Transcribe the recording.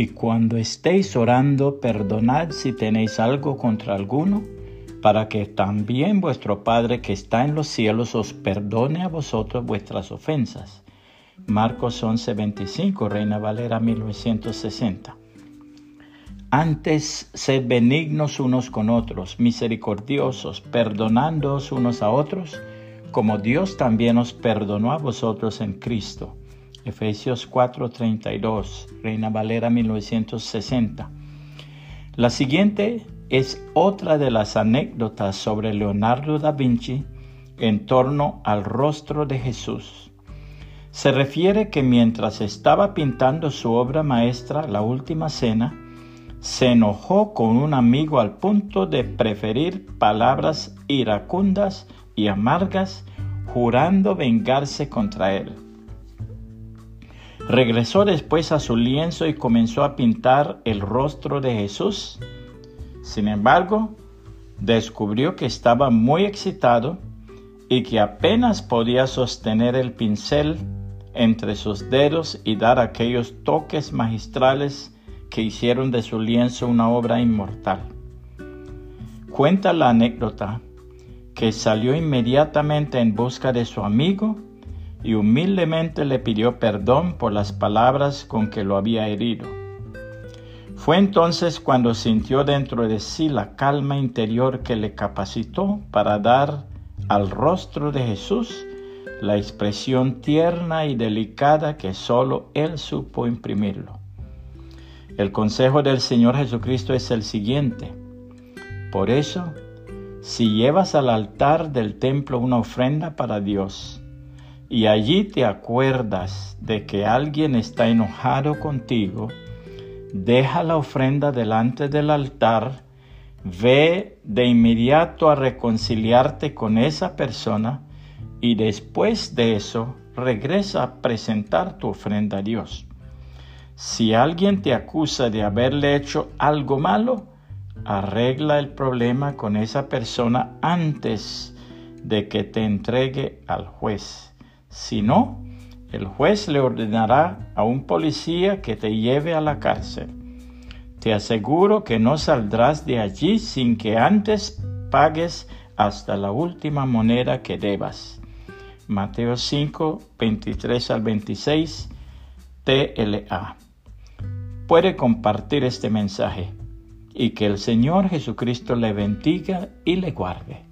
Y cuando estéis orando, perdonad si tenéis algo contra alguno, para que también vuestro Padre que está en los cielos os perdone a vosotros vuestras ofensas. Marcos 11:25, Reina Valera 1960. Antes, sed benignos unos con otros, misericordiosos, perdonándoos unos a otros, como Dios también os perdonó a vosotros en Cristo. Efesios 4:32, Reina Valera 1960. La siguiente es otra de las anécdotas sobre Leonardo da Vinci en torno al rostro de Jesús. Se refiere que mientras estaba pintando su obra maestra, La Última Cena, se enojó con un amigo al punto de preferir palabras iracundas y amargas, jurando vengarse contra él. Regresó después a su lienzo y comenzó a pintar el rostro de Jesús. Sin embargo, descubrió que estaba muy excitado y que apenas podía sostener el pincel entre sus dedos y dar aquellos toques magistrales que hicieron de su lienzo una obra inmortal. Cuenta la anécdota que salió inmediatamente en busca de su amigo y humildemente le pidió perdón por las palabras con que lo había herido. Fue entonces cuando sintió dentro de sí la calma interior que le capacitó para dar al rostro de Jesús la expresión tierna y delicada que sólo Él supo imprimirlo. El consejo del Señor Jesucristo es el siguiente. Por eso, si llevas al altar del templo una ofrenda para Dios, y allí te acuerdas de que alguien está enojado contigo, deja la ofrenda delante del altar, ve de inmediato a reconciliarte con esa persona y después de eso regresa a presentar tu ofrenda a Dios. Si alguien te acusa de haberle hecho algo malo, arregla el problema con esa persona antes de que te entregue al juez. Si no, el juez le ordenará a un policía que te lleve a la cárcel. Te aseguro que no saldrás de allí sin que antes pagues hasta la última moneda que debas. Mateo 5, 23 al 26, TLA puede compartir este mensaje y que el Señor Jesucristo le bendiga y le guarde.